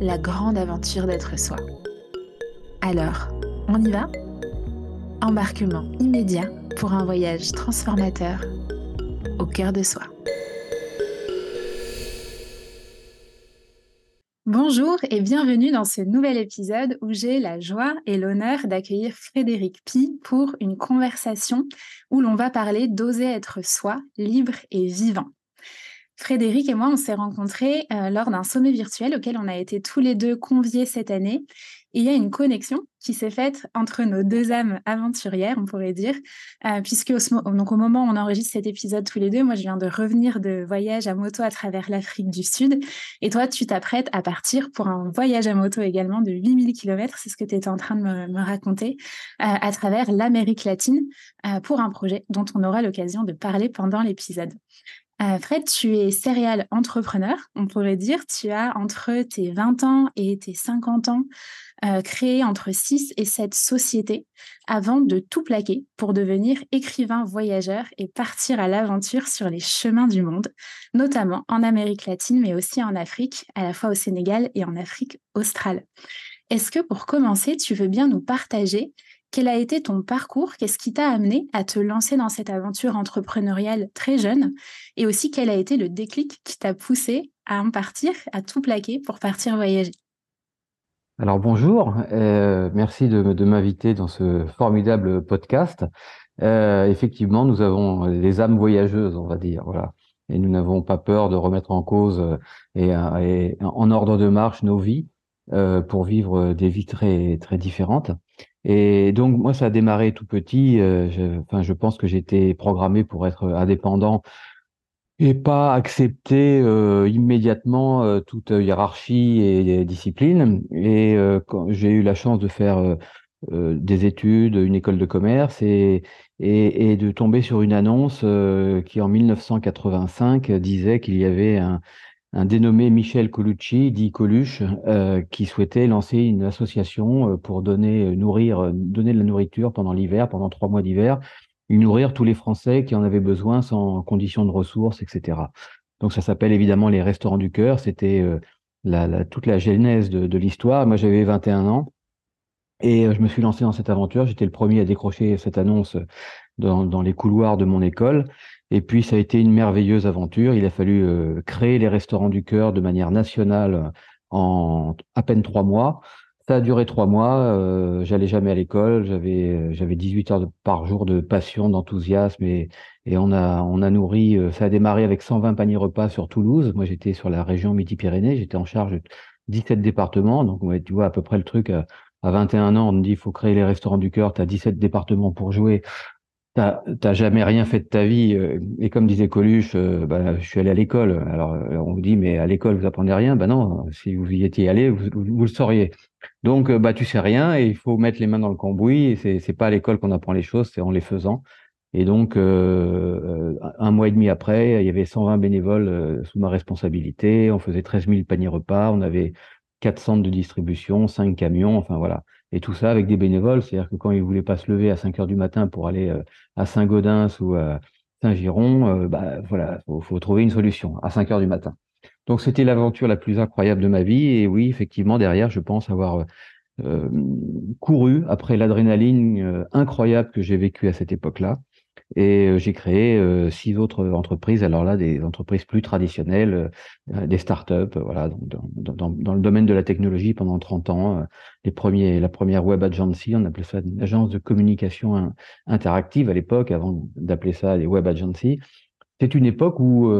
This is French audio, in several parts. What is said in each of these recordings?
la grande aventure d'être soi. Alors, on y va? Embarquement immédiat pour un voyage transformateur au cœur de soi. Bonjour et bienvenue dans ce nouvel épisode où j'ai la joie et l'honneur d'accueillir Frédéric Pi pour une conversation où l'on va parler d'oser être soi, libre et vivant. Frédéric et moi, on s'est rencontrés euh, lors d'un sommet virtuel auquel on a été tous les deux conviés cette année. Et il y a une connexion qui s'est faite entre nos deux âmes aventurières, on pourrait dire, euh, puisque au, donc au moment où on enregistre cet épisode tous les deux, moi je viens de revenir de voyage à moto à travers l'Afrique du Sud, et toi tu t'apprêtes à partir pour un voyage à moto également de 8000 km, c'est ce que tu étais en train de me, raconter, euh, à travers l'Amérique latine pour un projet dont on aura l'occasion de parler pendant l'épisode. Euh, Fred, tu es serial entrepreneur, on pourrait dire. Tu as entre tes 20 ans et tes 50 ans euh, créé entre 6 et 7 sociétés avant de tout plaquer pour devenir écrivain voyageur et partir à l'aventure sur les chemins du monde, notamment en Amérique latine, mais aussi en Afrique, à la fois au Sénégal et en Afrique australe. Est-ce que pour commencer, tu veux bien nous partager quel a été ton parcours? Qu'est-ce qui t'a amené à te lancer dans cette aventure entrepreneuriale très jeune? Et aussi, quel a été le déclic qui t'a poussé à en partir, à tout plaquer pour partir voyager? Alors bonjour, euh, merci de, m'inviter dans ce formidable podcast. Euh, effectivement, nous avons des âmes voyageuses, on va dire, voilà. Et nous n'avons pas peur de remettre en cause euh, et, en ordre de marche nos vies pour vivre des vies très différentes. Et donc, moi, ça a démarré tout petit. Euh, je, je pense que j'étais programmé pour être indépendant et pas accepter euh, immédiatement euh, toute hiérarchie et, discipline. Et j'ai eu la chance de faire des études, une école de commerce et, et de tomber sur une annonce qui, en 1985, disait qu'il y avait un, un dénommé Michel Colucci, dit Coluche, euh, qui souhaitait lancer une association euh, pour donner, euh, nourrir, donner de la nourriture pendant l'hiver, pendant trois mois d'hiver, nourrir tous les Français qui en avaient besoin sans conditions de ressources, etc. Donc ça s'appelle évidemment les restaurants du cœur. C'était la, toute la genèse de, l'histoire. Moi j'avais 21 ans et je me suis lancé dans cette aventure. J'étais le premier à décrocher cette annonce dans, dans les couloirs de mon école. Et puis, ça a été une merveilleuse aventure. Il a fallu euh, créer les restaurants du cœur de manière nationale en à peine trois mois. Ça a duré trois mois. Euh, J'allais jamais à l'école. J'avais euh, j'avais 18 heures par jour de passion, d'enthousiasme et, et on a on a nourri. Euh, ça a démarré avec 120 paniers repas sur Toulouse. Moi, j'étais sur la région Midi-Pyrénées. J'étais en charge de 17 départements. Donc, tu vois à peu près le truc. À, à 21 ans, on me dit il faut créer les restaurants du cœur. Tu as 17 départements pour jouer t'as jamais rien fait de ta vie. Euh, et comme disait Coluche, euh, bah, je suis allé à l'école. Alors, euh, on vous dit, mais à l'école, vous apprenez rien? Ben non, si vous y étiez allé, vous, le sauriez. Donc, bah, tu sais rien et il faut mettre les mains dans le cambouis. Et c'est pas à l'école qu'on apprend les choses, c'est en les faisant. Et donc, un mois et demi après, il y avait 120 bénévoles sous ma responsabilité. On faisait 13 000 paniers repas. On avait quatre centres de distribution, cinq camions. Enfin, voilà. Et tout ça avec des bénévoles, c'est-à-dire que quand ils voulaient pas se lever à 5 heures du matin pour aller euh, à Saint-Gaudens ou à Saint-Giron, euh, bah voilà, faut, faut trouver une solution à 5 heures du matin. Donc c'était l'aventure la plus incroyable de ma vie. Et oui, effectivement, derrière, je pense avoir euh, couru après l'adrénaline incroyable que j'ai vécue à cette époque-là. Et j'ai créé six autres entreprises, alors là, des entreprises plus traditionnelles, des startups, voilà, dans, dans, le domaine de la technologie pendant 30 ans. les premiers, la première web agency, on appelait ça une agence de communication interactive à l'époque, avant d'appeler ça des web agencies. C'est une époque où,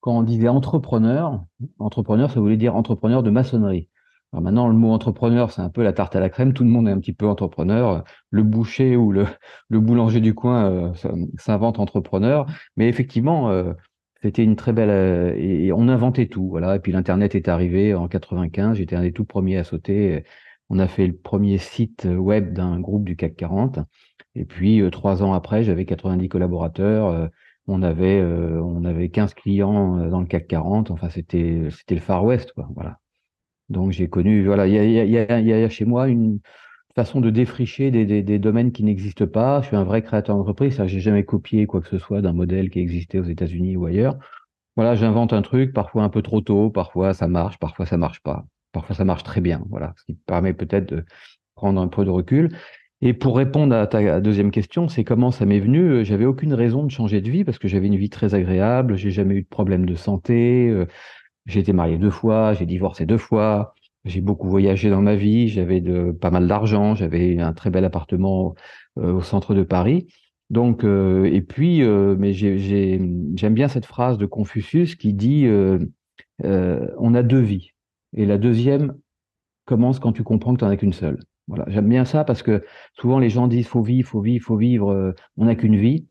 quand on disait entrepreneur, entrepreneur, ça voulait dire entrepreneur de maçonnerie. Alors maintenant, le mot entrepreneur, c'est un peu la tarte à la crème. Tout le monde est un petit peu entrepreneur. Le boucher ou le, boulanger du coin euh, s'invente entrepreneur. Mais effectivement, euh, c'était une très belle. Euh, et, on inventait tout. Voilà. Et puis l'Internet est arrivé en 95. J'étais un des tout premiers à sauter. On a fait le premier site web d'un groupe du CAC 40. Et puis, trois ans après, j'avais 90 collaborateurs. on avait, on avait 15 clients dans le CAC 40. Enfin, c'était, c'était le Far West, quoi. Voilà. Donc j'ai connu, voilà, il y a, chez moi une façon de défricher des, domaines qui n'existent pas. Je suis un vrai créateur d'entreprise, j'ai jamais copié quoi que ce soit d'un modèle qui existait aux États-Unis ou ailleurs. Voilà, j'invente un truc, parfois un peu trop tôt, parfois ça marche, parfois ça marche pas, parfois ça marche très bien. Voilà, ce qui permet peut-être de prendre un peu de recul. Et pour répondre à ta deuxième question, c'est comment ça m'est venu? J'avais aucune raison de changer de vie parce que j'avais une vie très agréable, j'ai jamais eu de problème de santé. Euh, j'ai été marié deux fois, j'ai divorcé deux fois, j'ai beaucoup voyagé dans ma vie, j'avais pas mal d'argent, j'avais un très bel appartement euh, au centre de Paris. Donc, euh, et puis, euh, mais j'aime bien cette phrase de Confucius qui dit on a deux vies. Et la deuxième commence quand tu comprends que tu n'en as qu'une seule. Voilà, j'aime bien ça parce que souvent les gens disent faut vivre, faut vivre, faut vivre, on n'a qu'une vie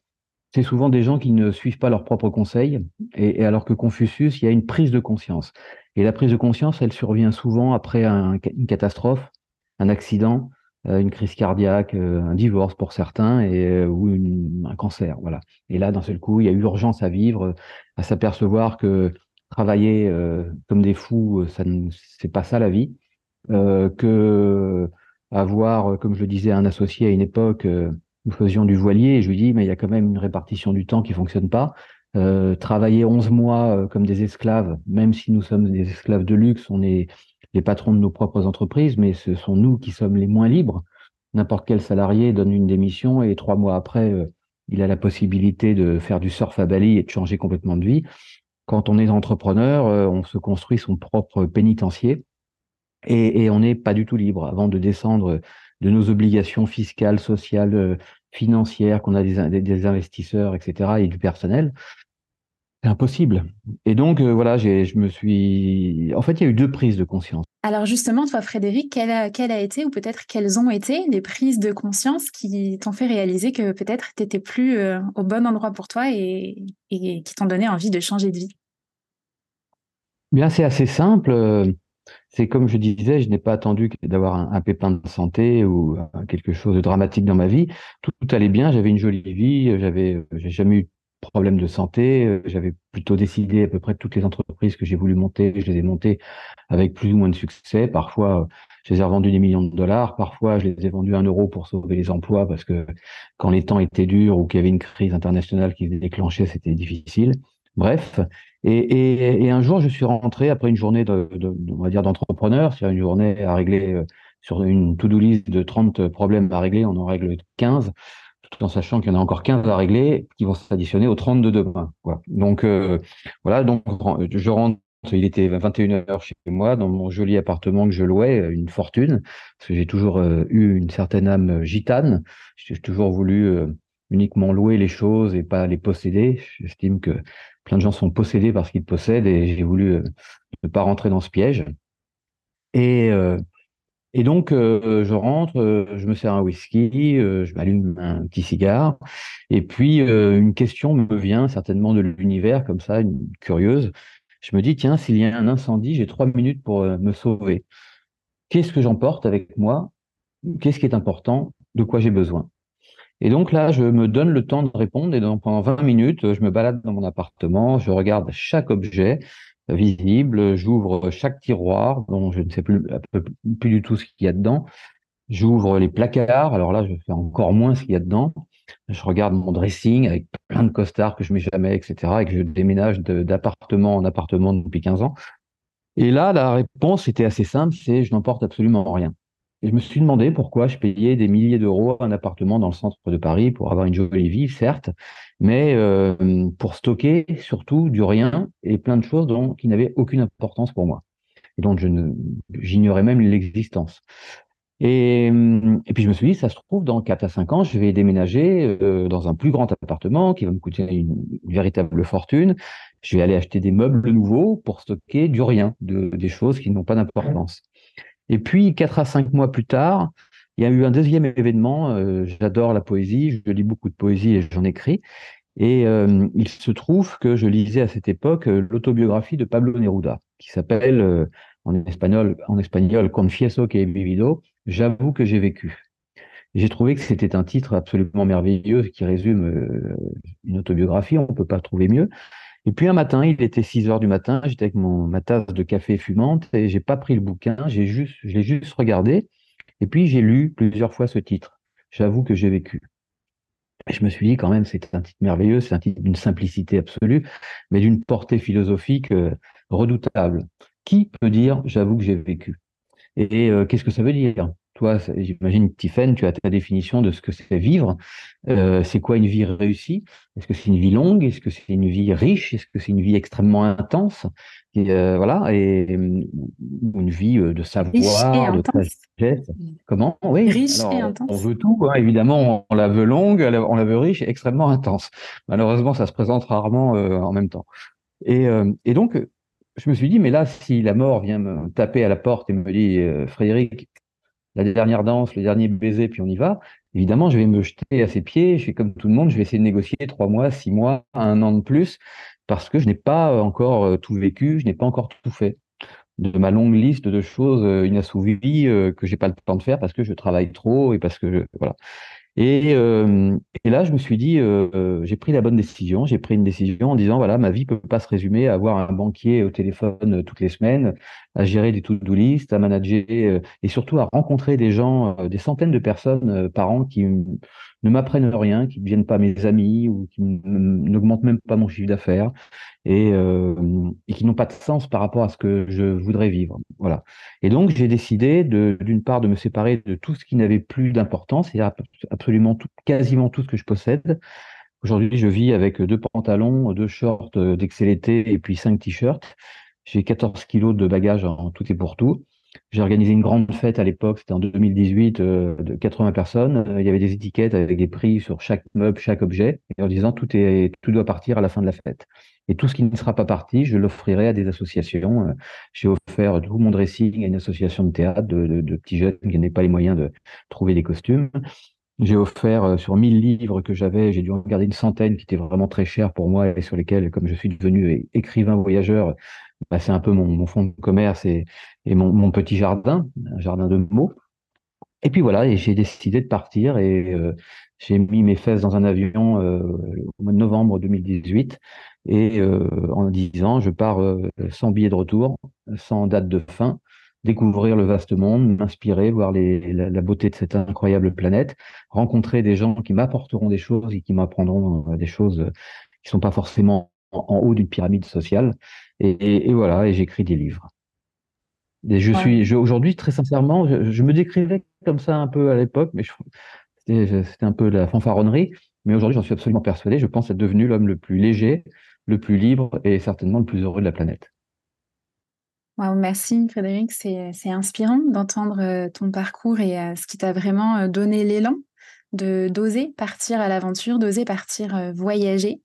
c'est souvent des gens qui ne suivent pas leurs propres conseils, et, alors que Confucius, il y a une prise de conscience. Et la prise de conscience, elle survient souvent après une catastrophe, un accident, euh, une crise cardiaque, euh, un divorce pour certains, et, euh, ou un cancer. Voilà. Et là, d'un seul coup, il y a eu urgence à vivre, à s'apercevoir que travailler comme des fous, ça c'est pas ça la vie, que avoir, comme je le disais, un associé à une époque nous faisions du voilier et je lui dis, mais il y a quand même une répartition du temps qui fonctionne pas. Euh, travailler 11 mois euh, comme des esclaves, même si nous sommes des esclaves de luxe, on est les patrons de nos propres entreprises, mais ce sont nous qui sommes les moins libres. N'importe quel salarié donne une démission et trois mois après, euh, il a la possibilité de faire du surf à Bali et de changer complètement de vie. Quand on est entrepreneur, on se construit son propre pénitencier et, et on n'est pas du tout libre. Avant de descendre de nos obligations fiscales, sociales, euh, financières, qu'on a des, des, investisseurs, etc., et du personnel. C'est impossible. Et donc, euh, voilà, je me suis. En fait, il y a eu deux prises de conscience. Alors, justement, toi, Frédéric, quelle a, a été, ou peut-être quelles ont été les prises de conscience qui t'ont fait réaliser que peut-être tu n'étais plus euh, au bon endroit pour toi et, et qui t'ont donné envie de changer de vie? Bien, c'est assez simple c'est comme je disais, je n'ai pas attendu d'avoir un, pépin de santé ou euh, quelque chose de dramatique dans ma vie. Tout, allait bien, j'avais une jolie vie, j'avais, j'ai jamais eu de problème de santé, euh, j'avais plutôt décidé à peu près toutes les entreprises que j'ai voulu monter, je les ai montées avec plus ou moins de succès. Parfois, je les ai revendues des millions de dollars, parfois je les ai vendues un euro pour sauver les emplois parce que quand les temps étaient durs ou qu'il y avait une crise internationale qui se déclenchait, c'était difficile. Bref, et, un jour, je suis rentré après une journée de, on va dire d'entrepreneur, c'est-à-dire une journée à régler euh, sur une to-do list de 30 problèmes à régler, on en règle 15, tout en sachant qu'il y en a encore 15 à régler qui vont s'additionner aux 30 de demain. Donc euh, voilà, donc je rentre, il était 21h chez moi dans mon joli appartement que je louais, une fortune, parce que j'ai toujours euh, eu une certaine âme gitane. J'ai toujours voulu uniquement louer les choses et pas les posséder. J'estime que plein de gens sont possédés par ce qu'ils possèdent et j'ai voulu euh, ne pas rentrer dans ce piège. Et, euh, donc, euh, je rentre, je me sers un whisky, je m'allume un petit cigare, et puis une question me vient certainement de l'univers, comme ça, une curieuse. Je me dis, tiens, s'il y a un incendie, j'ai trois minutes pour me sauver. Qu'est-ce que j'emporte avec moi? Qu'est-ce qui est important? De quoi j'ai besoin? Et donc là, je me donne le temps de répondre et donc pendant 20 minutes, je me balade dans mon appartement, je regarde chaque objet visible, j'ouvre chaque tiroir dont je ne sais plus, du tout ce qu'il y a dedans. J'ouvre les placards, alors là, je fais encore moins ce qu'il y a dedans. Je regarde mon dressing avec plein de costards que je mets jamais, etc. et que je déménage d'appartement en appartement depuis 15 ans. Et là, la réponse était assez simple, c'est je n'emporte absolument rien. Et je me suis demandé pourquoi je payais des milliers d'euros un appartement dans le centre de Paris pour avoir une jolie vie, certes, mais euh, pour stocker surtout du rien et plein de choses dont, qui n'avaient aucune importance pour moi et dont j'ignorais même l'existence. Et, et, puis je me suis dit, ça se trouve, dans 4 à 5 ans, je vais déménager euh, dans un plus grand appartement qui va me coûter une, une, véritable fortune. Je vais aller acheter des meubles nouveaux pour stocker du rien, de, des choses qui n'ont pas d'importance. Et puis, 4 à 5 mois plus tard, il y a eu un deuxième événement. Euh, J'adore la poésie, je lis beaucoup de poésie et j'en écris. Et euh, il se trouve que je lisais à cette époque euh, l'autobiographie de Pablo Neruda, qui s'appelle en espagnol, en espagnol Confieso que he vivido, J'avoue que j'ai vécu. J'ai trouvé que c'était un titre absolument merveilleux qui résume une autobiographie, on ne peut pas trouver mieux. Et puis un matin, il était 6 heures du matin, j'étais avec mon, ma tasse de café fumante et j'ai pas pris le bouquin, j'ai juste, je l'ai juste regardé. Et puis j'ai lu plusieurs fois ce titre. J'avoue que j'ai vécu. Et je me suis dit quand même, c'est un titre merveilleux, c'est un titre d'une simplicité absolue, mais d'une portée philosophique euh, redoutable. Qui peut dire j'avoue que j'ai vécu? Et euh, qu'est-ce que ça veut dire? Toi, j'imagine, Tiffen, tu as ta définition de ce que c'est vivre. Euh, c'est quoi une vie réussie? Est-ce que c'est une vie longue? Est-ce que c'est une vie riche? Est-ce que c'est une vie extrêmement intense? Et, euh, Voilà, et une vie euh, de savoir, de sagesse. Comment? Oui. Riche et intense. On veut tout, hein. évidemment. On la veut longue, on la veut riche et extrêmement intense. Malheureusement, ça se présente rarement euh, en même temps. Et, et donc, je me suis dit, mais là, si la mort vient me taper à la porte et me dit, Frédéric, la dernière danse, le dernier baiser, puis on y va. Évidemment, je vais me jeter à ses pieds. Je fais comme tout le monde, je vais essayer de négocier trois mois, six mois, un an de plus, parce que je n'ai pas encore euh, tout vécu, je n'ai pas encore tout fait de ma longue liste de choses euh, inassouvies euh, que j'ai pas le temps de faire parce que je travaille trop et parce que voilà. Et, euh, et, là, je me suis dit, euh, j'ai pris la bonne décision. J'ai pris une décision en disant, voilà, ma vie peut pas se résumer à avoir un banquier au téléphone euh, toutes les semaines, à gérer des to-do list, à manager euh, et surtout à rencontrer des gens, euh, des centaines de personnes par an qui ne m'apprennent rien, qui ne deviennent pas mes amis ou qui n'augmentent même pas mon chiffre d'affaires et, euh, et, qui n'ont pas de sens par rapport à ce que je voudrais vivre. Voilà. Et donc j'ai décidé d'une part de me séparer de tout ce qui n'avait plus d'importance, c'est-à-dire absolument tout, quasiment tout ce que je possède. Aujourd'hui, je vis avec deux pantalons, deux shorts d'excellité et puis cinq t-shirts. J'ai 14 kilos de bagages en tout et pour tout. J'ai organisé une grande fête à l'époque, c'était en 2018, euh, de 80 personnes. Il y avait des étiquettes avec des prix sur chaque meuble, chaque objet, et en disant tout est, tout doit partir à la fin de la fête. Et tout ce qui ne sera pas parti, je l'offrirai à des associations. Euh, j'ai offert tout mon dressing à une association de théâtre de, de, petits jeunes qui n'avaient pas les moyens de trouver des costumes. J'ai offert euh, sur 1000 livres que j'avais, j'ai dû en garder une centaine qui étaient vraiment très chers pour moi et sur lesquels, comme je suis devenu écrivain voyageur, bah, c'est un peu mon, mon, fonds de commerce et mon, petit jardin, un jardin de mots. Et puis voilà, et j'ai décidé de partir et euh, j'ai mis mes fesses dans un avion euh, au mois de novembre 2018 et euh, en disant je pars euh, sans billet de retour, sans date de fin, découvrir le vaste monde, m'inspirer, voir la, beauté de cette incroyable planète, rencontrer des gens qui m'apporteront des choses et qui m'apprendront des choses qui sont pas forcément en, haut d'une pyramide sociale. Et, et voilà, et j'écris des livres. Et je ouais. suis, aujourd'hui, très sincèrement, je, je, me décrivais comme ça un peu à l'époque, mais c'était un peu la fanfaronnerie. Mais aujourd'hui, j'en suis absolument persuadé. Je pense être devenu l'homme le plus léger, le plus libre et certainement le plus heureux de la planète. Wow, merci Frédéric, c'est inspirant d'entendre euh, ton parcours et euh, ce qui t'a vraiment euh, donné l'élan de d'oser partir à l'aventure, d'oser partir voyager.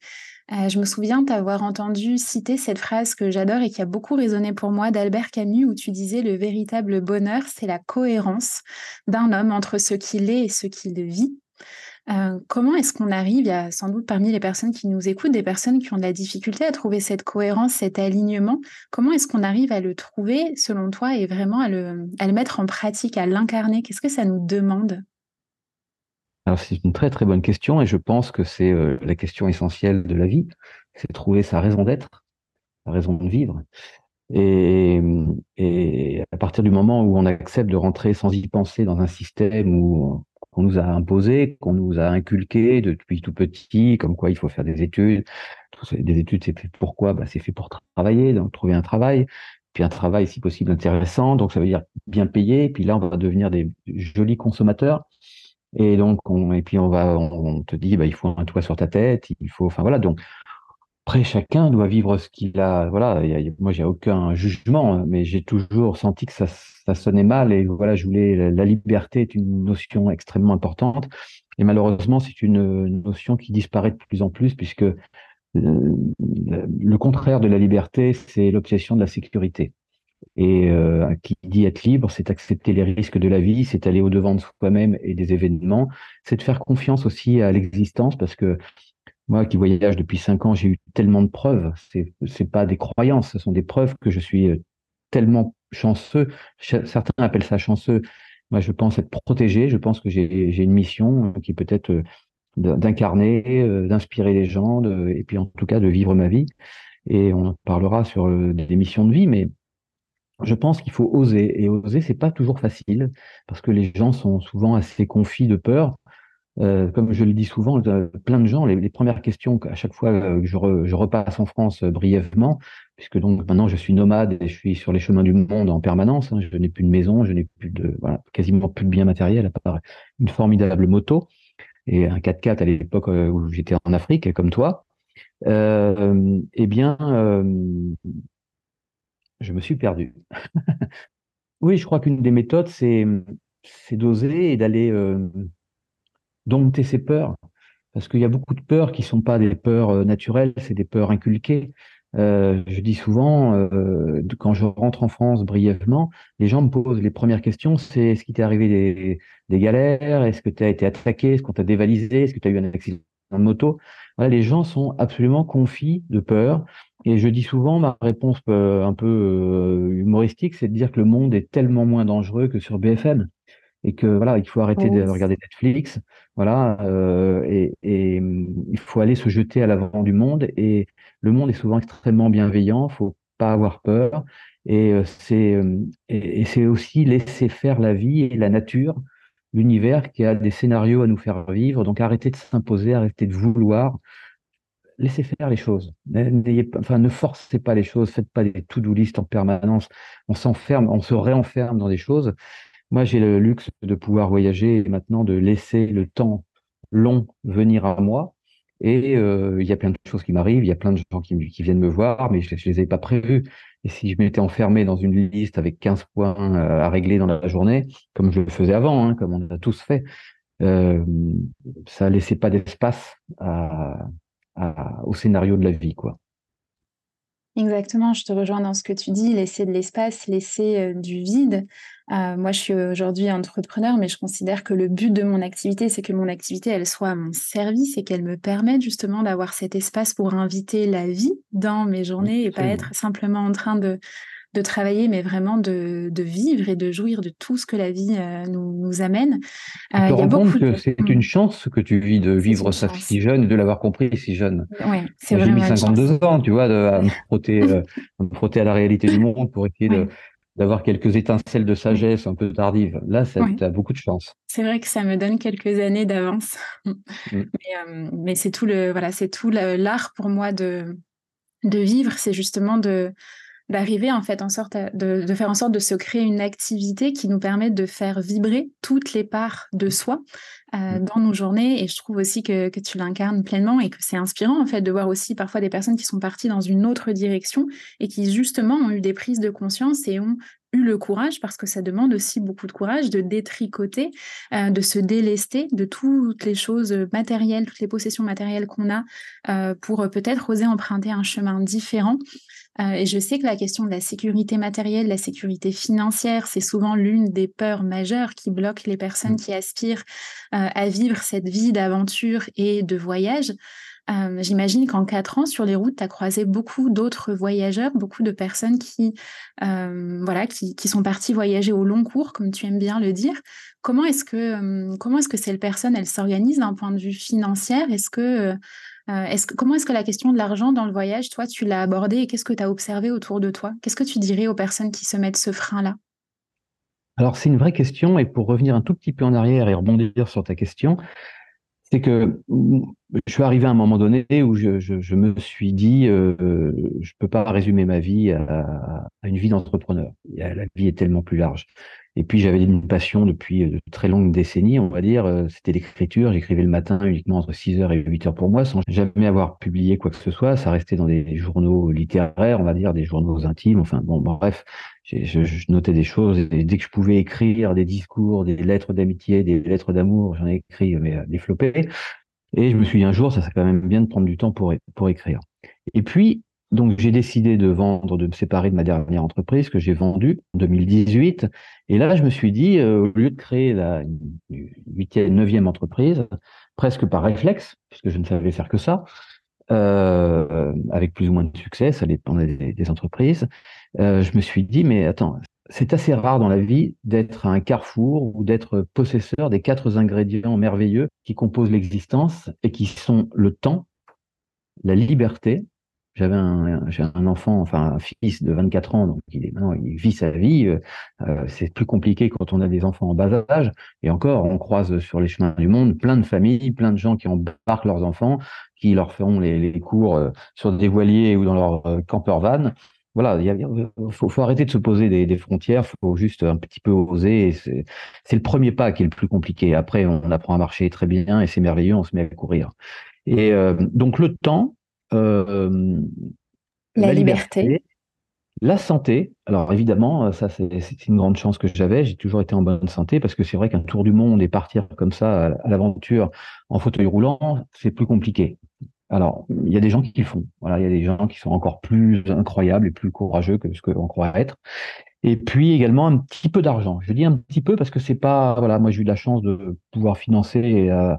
Euh, je me souviens t'avoir entendu citer cette phrase que j'adore et qui a beaucoup résonné pour moi d'Albert Camus où tu disais le véritable bonheur, c'est la cohérence d'un homme entre ce qu'il est et ce qu'il vit. Euh, comment est-ce qu'on arrive, il y a sans doute parmi les personnes qui nous écoutent des personnes qui ont de la difficulté à trouver cette cohérence, cet alignement. Comment est-ce qu'on arrive à le trouver selon toi et vraiment à le, à le mettre en pratique, à l'incarner? Qu'est-ce que ça nous demande? Alors c'est une très bonne question et je pense que c'est euh, la question essentielle de la vie, c'est trouver sa raison d'être, sa raison de vivre. Et, et, à partir du moment où on accepte de rentrer sans y penser dans un système où qu'on nous a imposé, qu'on nous a inculqué depuis tout petit, comme quoi il faut faire des études, des études c'est fait pourquoi? Bah, C'est fait pour travailler, donc trouver un travail, puis un travail si possible intéressant, donc ça veut dire bien payé, puis là on va devenir des jolis consommateurs. Et donc, on, et puis on te dit, bah, il faut un toit sur ta tête, il faut, enfin voilà. Donc, après, chacun doit vivre ce qu'il a. Voilà, y a, moi, j'ai aucun jugement, mais j'ai toujours senti que ça, sonnait mal. Et voilà, je voulais. La, liberté est une notion extrêmement importante. Et malheureusement, c'est une notion qui disparaît de plus en plus, puisque euh, le contraire de la liberté, c'est l'obsession de la sécurité. Et euh, qui dit être libre, c'est accepter les risques de la vie, c'est aller au-devant de soi-même et des événements, c'est de faire confiance aussi à l'existence, parce que moi qui voyage depuis cinq ans, j'ai eu tellement de preuves. C'est c'est pas des croyances, ce sont des preuves que je suis euh, tellement chanceux. Certains appellent ça chanceux. Moi, je pense être protégé. Je pense que j'ai une mission qui peut être euh, d'incarner, d'inspirer les gens, et puis en tout cas de vivre ma vie. Et on parlera sur des missions de vie, mais je pense qu'il faut oser. Et oser, c'est pas toujours facile, parce que les gens sont souvent assez confis de peur. Euh, comme je le dis souvent, euh, plein de gens, les, premières questions à chaque fois euh, que je, repasse en France brièvement, puisque donc maintenant je suis nomade et je suis sur les chemins du monde en permanence, hein, je n'ai plus de maison, je n'ai plus de voilà, quasiment plus de biens matériels à part une formidable moto et un 4x4 à l'époque où j'étais en Afrique comme toi. eh bien, je me suis perdu. oui, je crois qu'une des méthodes, c'est, c'est d'oser et d'aller euh, dompter ses peurs. Parce qu'il y a beaucoup de peurs qui ne sont pas des peurs euh, naturelles, c'est des peurs inculquées. Euh, je dis souvent, quand je rentre en France brièvement, les gens me posent les premières questions, c'est est-ce qu'il t'est arrivé des, galères? Est-ce que tu as été attaqué? Est-ce qu'on t'a dévalisé? Est-ce que tu as eu un accident de moto? Les gens sont absolument confis de peur. Et je dis souvent, ma réponse euh, un peu euh, humoristique, c'est de dire que le monde est tellement moins dangereux que sur BFM. Et que voilà, il faut arrêter de regarder Netflix, voilà, euh, et, mm, il faut aller se jeter à l'avant du monde. Et le monde est souvent extrêmement bienveillant, faut pas avoir peur. Et c'est et, c'est aussi laisser faire la vie et la nature, l'univers qui a des scénarios à nous faire vivre. Donc arrêtez de s'imposer, arrêtez de vouloir laissez faire les choses. enfin, ne forcez pas les choses, faites pas des to-do list en permanence. On s'enferme, on se réenferme dans des choses. Moi, j'ai le luxe de pouvoir voyager maintenant de laisser le temps long venir à moi. Et euh, il y a plein de choses qui m'arrivent, il y a plein de gens qui, viennent me voir, mais je ne les ai pas prévus. Et si je m'étais enfermé dans une liste avec 15 points euh, à régler dans la journée, comme je le faisais avant, hein, comme on a tous fait, euh, ça laissait pas d'espace à, au scénario de la vie, quoi. Exactement, je te rejoins dans ce que tu dis, laisser de l'espace, laisser euh, du vide. Euh, moi, je suis aujourd'hui entrepreneur, mais je considère que le but de mon activité, c'est que mon activité, elle soit à mon service et qu'elle me permette justement d'avoir cet espace pour inviter la vie dans mes journées et pas être simplement en train de de travailler, mais vraiment de, vivre et de jouir de tout ce que la vie euh, nous, amène. Euh, il y a beaucoup que c'est une chance que tu vis de vivre ça si jeune de l'avoir compris si jeune. Oui, c'est J'ai mis 52 ans, tu vois, de, à, me frotter, euh, me frotter à la réalité du monde pour essayer de d'avoir quelques étincelles de sagesse un peu tardives. Là, tu as beaucoup de chance. C'est vrai que ça me donne quelques années d'avance. Mm. mais, mais c'est tout le voilà, c'est tout l'art pour moi de de vivre, c'est justement de d'arriver en fait en sorte de, faire en sorte de se créer une activité qui nous permet de faire vibrer toutes les parts de soi euh, mmh. dans nos journées et je trouve aussi que, que tu l'incarnes pleinement et que c'est inspirant en fait de voir aussi parfois des personnes qui sont parties dans une autre direction et qui justement ont eu des prises de conscience et ont eu le courage, parce que ça demande aussi beaucoup de courage, de détricoter, euh, de se délester de toutes les choses matérielles, toutes les possessions matérielles qu'on a, euh, pour peut-être oser emprunter un chemin différent. Euh, et je sais que la question de la sécurité matérielle, la sécurité financière, c'est souvent l'une des peurs majeures qui bloquent les personnes mmh. qui aspirent euh, à vivre cette vie d'aventure et de voyage. Euh, j'imagine qu'en quatre ans sur les routes, tu as croisé beaucoup d'autres voyageurs, beaucoup de personnes qui, voilà, qui, sont parties voyager au long cours, comme tu aimes bien le dire. Comment est-ce que, comment est-ce que ces personnes, elles s'organisent d'un point de vue financier? Euh, comment est-ce que la question de l'argent dans le voyage, toi, tu l'as abordée et qu'est-ce que tu as observé autour de toi? Qu'est-ce que tu dirais aux personnes qui se mettent ce frein-là? Alors, c'est une vraie question et pour revenir un tout petit peu en arrière et rebondir sur ta question, c'est que je suis arrivé à un moment donné où je, me suis dit, euh, je peux pas résumer ma vie à une vie d'entrepreneur. La vie est tellement plus large. Et puis j'avais une passion depuis euh, de très longues décennies, on va dire, euh, c'était l'écriture. J'écrivais le matin uniquement entre 6h et 8h pour moi, sans jamais avoir publié quoi que ce soit. Ça restait dans des journaux littéraires, on va dire, des journaux intimes. Enfin bon, bref, je, notais des choses. Et dès que je pouvais écrire des discours, des lettres d'amitié, des lettres d'amour, j'en ai écrit mais des flopés. Et je me suis dit un jour, ça serait quand même bien de prendre du temps pour, pour écrire. Et puis, donc j'ai décidé de vendre, de me séparer de ma dernière entreprise que j'ai vendue en 2018. Et là, je me suis dit, euh, au lieu de créer la huitième, neuvième entreprise, presque par réflexe, puisque je ne savais faire que ça, euh, avec plus ou moins de succès, ça dépendait des, entreprises, euh, je me suis dit, mais attends, c'est assez rare dans la vie d'être un carrefour ou d'être possesseur des quatre ingrédients merveilleux qui composent l'existence et qui sont le temps, la liberté j'avais un, j'ai un enfant, enfin un fils de 24 ans, donc il est maintenant il vit sa vie. Euh, euh, c'est plus compliqué quand on a des enfants en bas âge. Et encore, on croise sur les chemins du monde plein de familles, plein de gens qui embarquent leurs enfants, qui leur feront les, les cours euh, sur des voiliers ou dans leur camper van. Voilà, il faut, faut, arrêter de se poser des, des frontières, faut juste un petit peu oser. C'est le premier pas qui est le plus compliqué. Après, on apprend à marcher très bien et c'est merveilleux, on se met à courir. Et donc le temps, euh, la, liberté. La santé, alors évidemment, ça c'est une grande chance que j'avais, j'ai toujours été en bonne santé parce que c'est vrai qu'un tour du monde et partir comme ça à l'aventure en fauteuil roulant, c'est plus compliqué. Alors, il y a des gens qui le font, voilà, il y a des gens qui sont encore plus incroyables et plus courageux que ce qu'on croit être. Et puis également un petit peu d'argent. Je dis un petit peu parce que c'est pas, voilà, moi j'ai eu de la chance de pouvoir financer euh,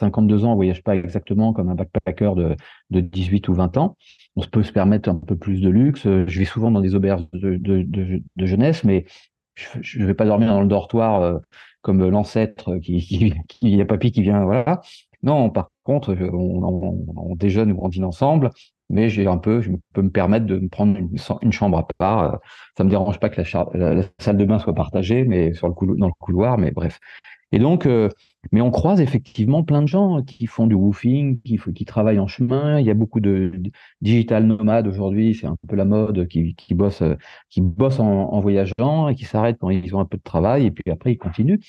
52 ans, on voyage pas exactement comme un backpacker de, de 18 ou 20 ans. On peut se permettre un peu plus de luxe. Je vais souvent dans des auberges de, de, jeunesse, mais je ne vais pas dormir dans le dortoir euh, comme l'ancêtre qui, qui, qui, a papy qui vient, voilà. Non, par contre, on, déjeune ou on dîne ensemble, mais j'ai un peu, je peux me permettre de me prendre une, chambre à part. Ça me dérange pas que la, salle de bain soit partagée, mais sur le couloir, dans le couloir, mais bref. Et donc, euh, mais on croise effectivement plein de gens qui font du woofing, qui, travaillent en chemin. Il y a beaucoup de, digital nomades aujourd'hui, c'est un peu la mode, qui, bossent, qui bossent en, voyageant et qui s'arrêtent quand ils ont un peu de travail et puis après ils continuent.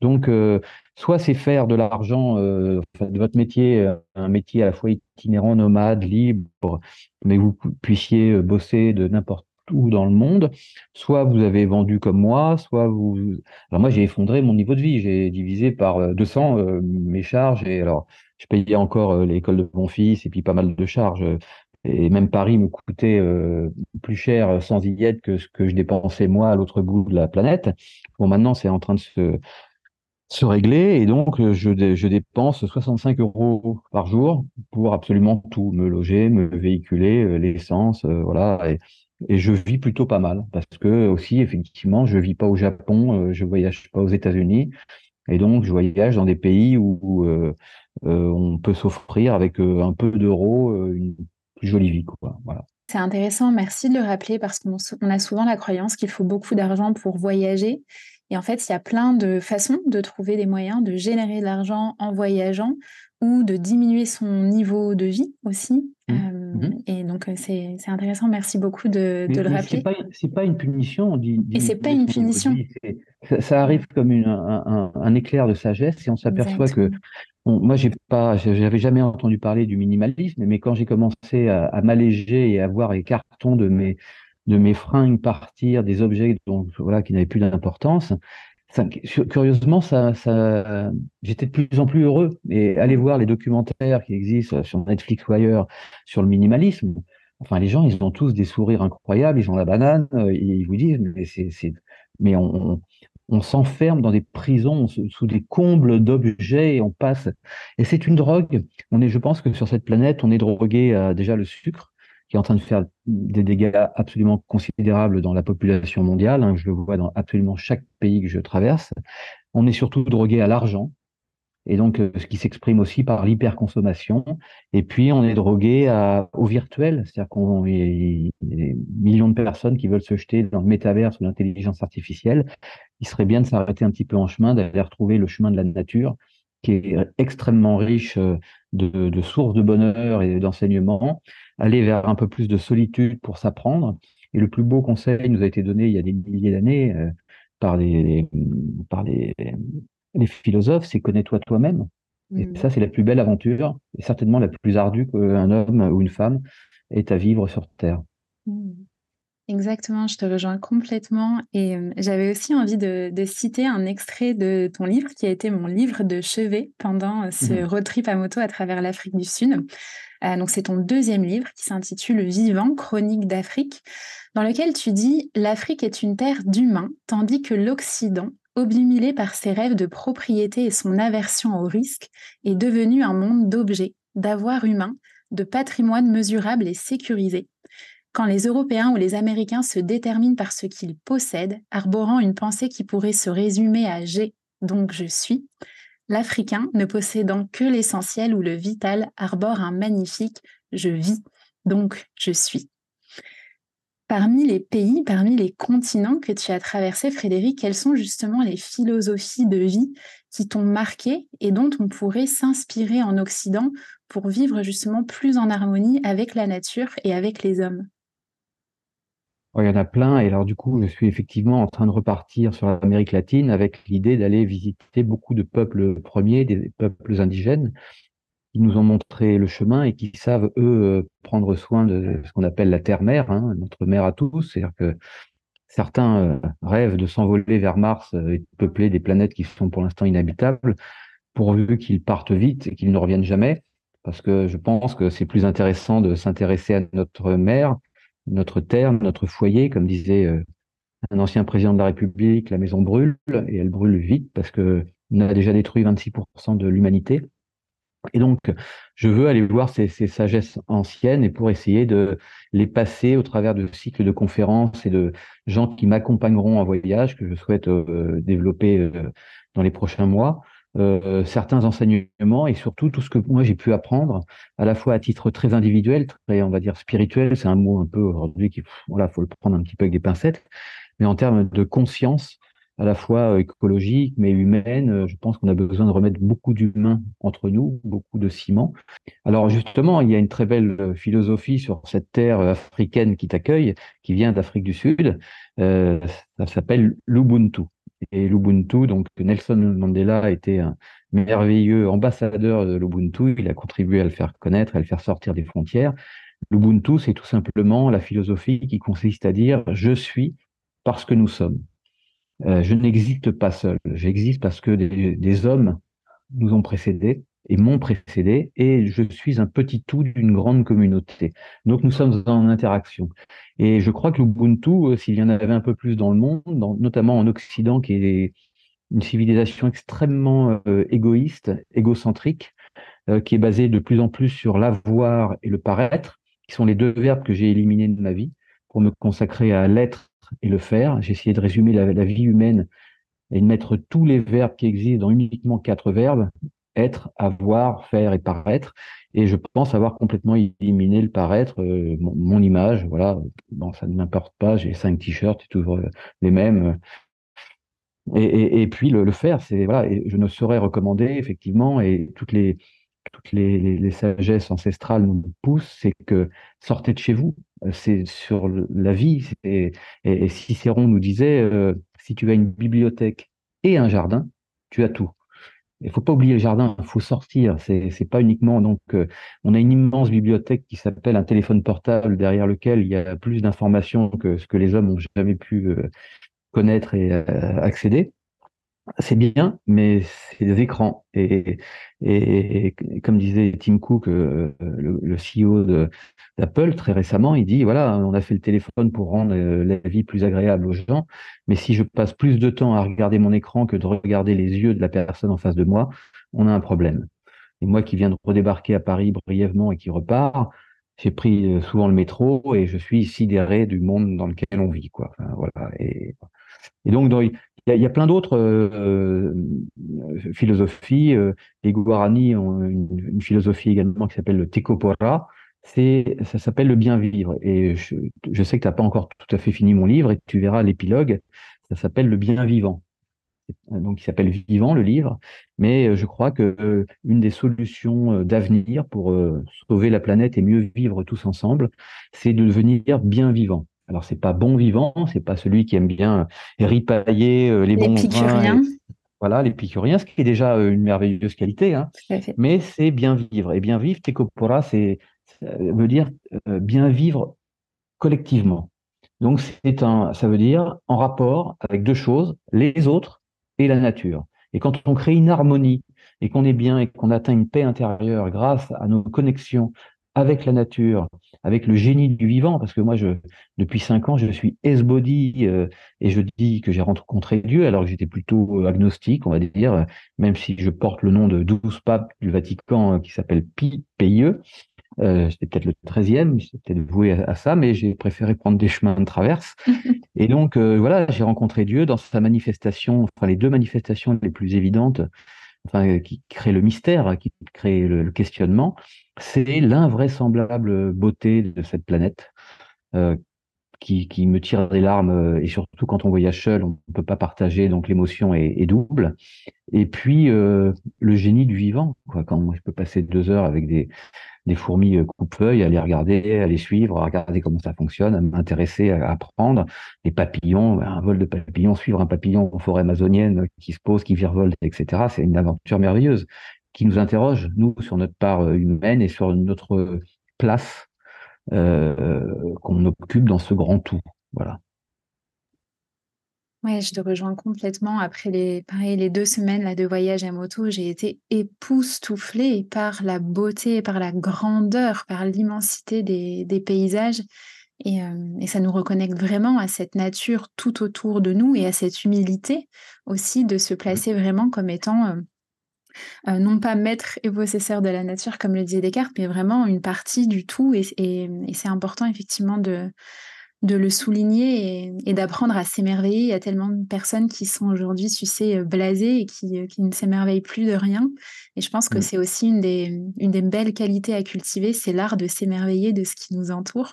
Donc, euh, soit c'est faire de l'argent euh, de votre métier, un métier à la fois itinérant, nomade, libre, mais vous puissiez bosser de n'importe où dans le monde. Soit vous avez vendu comme moi, soit vous. Alors moi, j'ai effondré mon niveau de vie. J'ai divisé par 200 euh, euh, mes charges. Et alors, je payais encore euh, l'école de mon fils et puis pas mal de charges. Et même Paris me coûtait plus cher sans y être que ce que je dépensais moi à l'autre bout de la planète. Bon, maintenant, c'est en train de se, régler et donc je, dépense 65 euros par jour pour absolument tout, me loger, me véhiculer, l'essence, voilà. Et je vis plutôt pas mal parce que aussi effectivement je vis pas au Japon, euh, je voyage pas aux États-Unis et donc je voyage dans des pays où euh, euh, on peut s'offrir avec un peu d'euros une plus jolie vie quoi. Voilà. C'est intéressant, merci de le rappeler parce qu'on a souvent la croyance qu'il faut beaucoup d'argent pour voyager. Et en fait, il y a plein de façons de trouver des moyens de générer de l'argent en voyageant ou de diminuer son niveau de vie aussi. Mmh. Mmh. Et donc, c'est intéressant. Merci beaucoup de, de le rappeler. C'est pas, pas une punition. On dit, et c'est pas une punition. Ça, arrive comme une, un, un, éclair de sagesse et on s'aperçoit que moi, j'ai pas, j'avais jamais entendu parler du minimalisme, mais quand j'ai commencé à, à m'alléger et à voir les cartons de mes de mes fringues partir, des objets donc voilà qui n'avaient plus d'importance, curieusement, ça, ça, j'étais de plus en plus heureux. Et aller voir les documentaires qui existent sur Netflix ou ailleurs sur le minimalisme. Enfin, les gens, ils ont tous des sourires incroyables, ils ont la banane, et euh, ils vous disent, mais c'est, mais on, on s'enferme dans des prisons sous des combles d'objets et on passe. Et c'est une drogue. On est, je pense que sur cette planète, on est drogué à déjà le sucre, qui est en train de faire des dégâts absolument considérables dans la population mondiale. Hein, je le vois dans absolument chaque pays que je traverse. On est surtout drogué à l'argent, et donc euh, ce qui s'exprime aussi par l'hyperconsommation. Et puis on est drogué au virtuel, c'est-à-dire qu'on y a des millions de personnes qui veulent se jeter dans le métaverse ou l'intelligence artificielle. Il serait bien de s'arrêter un petit peu en chemin, d'aller retrouver le chemin de la nature qui est extrêmement riche de, de sources de bonheur et d'enseignement, aller vers un peu plus de solitude pour s'apprendre. Et le plus beau conseil nous a été donné il y a des milliers d'années par les, par les, les philosophes, c'est connais-toi toi-même. Et mmh. ça, c'est la plus belle aventure, et certainement la plus ardue qu'un homme ou une femme ait à vivre sur Terre. Mmh. Exactement, je te rejoins complètement. Et j'avais aussi envie de, citer un extrait de ton livre qui a été mon livre de chevet pendant ce mmh road trip à moto à travers l'Afrique du Sud. Euh, donc c'est ton deuxième livre qui s'intitule Vivant, chronique d'Afrique, dans lequel tu dis L'Afrique est une terre d'humains, tandis que l'Occident, obnubilé par ses rêves de propriété et son aversion au risque, est devenu un monde d'objets, d'avoirs humains, de patrimoine mesurable et sécurisé. Quand les Européens ou les Américains se déterminent par ce qu'ils possèdent, arborant une pensée qui pourrait se résumer à j'ai, donc je suis, l'Africain, ne possédant que l'essentiel ou le vital, arbore un magnifique je vis, donc je suis. Parmi les pays, parmi les continents que tu as traversés, Frédéric, quelles sont justement les philosophies de vie qui t'ont marqué et dont on pourrait s'inspirer en Occident pour vivre justement plus en harmonie avec la nature et avec les hommes? Oh, Il y en a plein, et alors du coup, je suis effectivement en train de repartir sur l'Amérique latine avec l'idée d'aller visiter beaucoup de peuples premiers, des peuples indigènes, qui nous ont montré le chemin et qui savent, eux, prendre soin de ce qu'on appelle la terre-mère, hein, notre mère à tous. C'est-à-dire que certains euh, rêvent de s'envoler vers Mars euh, et de peupler des planètes qui sont pour l'instant inhabitables, pourvu qu'ils partent vite et qu'ils ne reviennent jamais. Parce que je pense que c'est plus intéressant de s'intéresser à notre mère, notre terre, notre foyer, comme disait un ancien président de la République, la maison brûle, et elle brûle vite parce que on a déjà détruit 26% de l'humanité. Et donc, je veux aller voir ces, sagesses anciennes et pour essayer de les passer au travers de cycles de conférences et de gens qui m'accompagneront en voyage, que je souhaite euh, développer euh, dans les prochains mois, euh, certains enseignements et surtout tout ce que moi j'ai pu apprendre, à la fois à titre très individuel, très, on va dire, spirituel, c'est un mot un peu aujourd'hui qui, voilà, faut le prendre un petit peu avec des pincettes, mais en termes de conscience, à la fois euh, écologique mais humaine. Euh, je pense qu'on a besoin de remettre beaucoup d'humains entre nous, beaucoup de ciment. Alors justement, il y a une très belle euh, philosophie sur cette terre africaine qui t'accueille, qui vient d'Afrique du Sud. ça s'appelle l'Ubuntu. Et l'Ubuntu, donc Nelson Mandela a été un merveilleux ambassadeur de l'Ubuntu. Il a contribué à le faire connaître, à le faire sortir des frontières. L'Ubuntu, c'est tout simplement la philosophie qui consiste à dire je suis parce que nous sommes. Euh, je n'existe pas seul. J'existe parce que des, hommes nous ont précédés et m'ont précédé, et je suis un petit tout d'une grande communauté. Donc nous sommes en interaction. Et je crois que l'Ubuntu, euh, s'il y en avait un peu plus dans le monde, notamment en Occident, qui est une civilisation extrêmement euh, égoïste, égocentrique, qui est basée de plus en plus sur l'avoir et le paraître, qui sont les deux verbes que j'ai éliminés de ma vie pour me consacrer à l'être et le faire. J'ai essayé de résumer la, vie humaine et de mettre tous les verbes qui existent dans uniquement quatre verbes être, avoir, faire et paraître. Et je pense avoir complètement éliminé le paraître, euh, mon, image. Voilà, bon, ça ne m'importe pas. J'ai cinq t-shirts, toujours les mêmes. Et, et, puis le, faire, c'est voilà. Et je ne saurais recommander effectivement. Et toutes les toutes les, sagesses ancestrales nous poussent, c'est que sortez de chez vous, c'est sur la vie. Et, et, Cicéron nous disait, euh, si tu as une bibliothèque et un jardin, tu as tout. Il faut pas oublier le jardin, il faut sortir. C'est, c'est pas uniquement donc euh, on a une immense bibliothèque qui s'appelle un téléphone portable derrière lequel il y a plus d'informations que ce que les hommes ont jamais pu euh, connaître et accéder c'est bien, mais c'est des écrans. Et, comme disait Tim Cook, euh, le, CEO d'Apple, très récemment, il dit, voilà, on a fait le téléphone pour rendre euh, la vie plus agréable aux gens, mais si je passe plus de temps à regarder mon écran que de regarder les yeux de la personne en face de moi, on a un problème. Et moi qui viens de redébarquer à Paris brièvement et qui repart, j'ai pris euh, souvent le métro et je suis sidéré du monde dans lequel on vit. Quoi. voilà. Et, donc, il y, a plein d'autres euh, philosophies. Les Guarani ont une, philosophie également qui s'appelle le Tekopora. C'est, ça s'appelle le bien vivre. Et je, sais que tu n'as pas encore tout à fait fini mon livre et tu verras l'épilogue. Ça s'appelle le bien vivant. donc qui s'appelle Vivant, le livre. Mais je crois que une des solutions d'avenir pour sauver la planète et mieux vivre tous ensemble, c'est de devenir bien vivant. Alors c'est pas bon vivant, c'est pas celui qui aime bien ripailler les, les bons vins. Voilà, l'épicurien, ce qui est déjà une merveilleuse qualité, hein. mais c'est bien vivre. Et bien vivre, Tekopora, c'est veut dire bien vivre collectivement. Donc, c'est un, ça veut dire en rapport avec deux choses, les autres et la nature. Et quand on crée une harmonie et qu'on est bien et qu'on atteint une paix intérieure grâce à nos connexions avec la nature, avec le génie du vivant, parce que moi, depuis cinq ans, je suis esbody euh, et je dis que j'ai rencontré Dieu, alors que j'étais plutôt euh, agnostique, on va dire, même si je porte le nom de douze papes du Vatican euh, qui s'appelle Pi, PIE. Euh, C'était peut-être le 13e, j'étais peut-être voué à, ça, mais j'ai préféré prendre des chemins de traverse. et donc, euh, voilà, j'ai rencontré Dieu dans sa manifestation, enfin, les deux manifestations les plus évidentes, enfin, qui créent le mystère, qui créent le, questionnement, c'est l'invraisemblable beauté de cette planète. Euh, qui, me tire des larmes, euh, et surtout quand on voyage seul, on ne peut pas partager, donc l'émotion est, double. Et puis, euh, le génie du vivant, quand je peux passer deux heures avec des, fourmis euh, coupe-feuilles, à les regarder, à les suivre, à regarder comment ça fonctionne, à m'intéresser, à apprendre. Les papillons, un vol de papillons, suivre un papillon en forêt amazonienne qui se pose, qui virevolte, etc. C'est une aventure merveilleuse qui nous interroge, nous, sur notre part humaine et sur notre place qu'on occupe dans ce grand tout. Voilà. Ouais, je te rejoins complètement. Après les, pareil, les deux semaines là, de voyage à moto, j'ai été époustouflée par la beauté, par la grandeur, par l'immensité des, des paysages. Et, euh, et, ça nous reconnecte vraiment à cette nature tout autour de nous et à cette humilité aussi de se placer vraiment comme étant euh, euh, non pas maître et possesseur de la nature comme le disait Descartes, mais vraiment une partie du tout. Et, et, et c'est important effectivement de, de le souligner et, d'apprendre à s'émerveiller. Il y a tellement de personnes qui sont aujourd'hui sucées euh, blasées et qui, euh, qui, ne s'émerveillent plus de rien. Et je pense que mm. c'est aussi une des, une des belles qualités à cultiver, c'est l'art de s'émerveiller de ce qui nous entoure.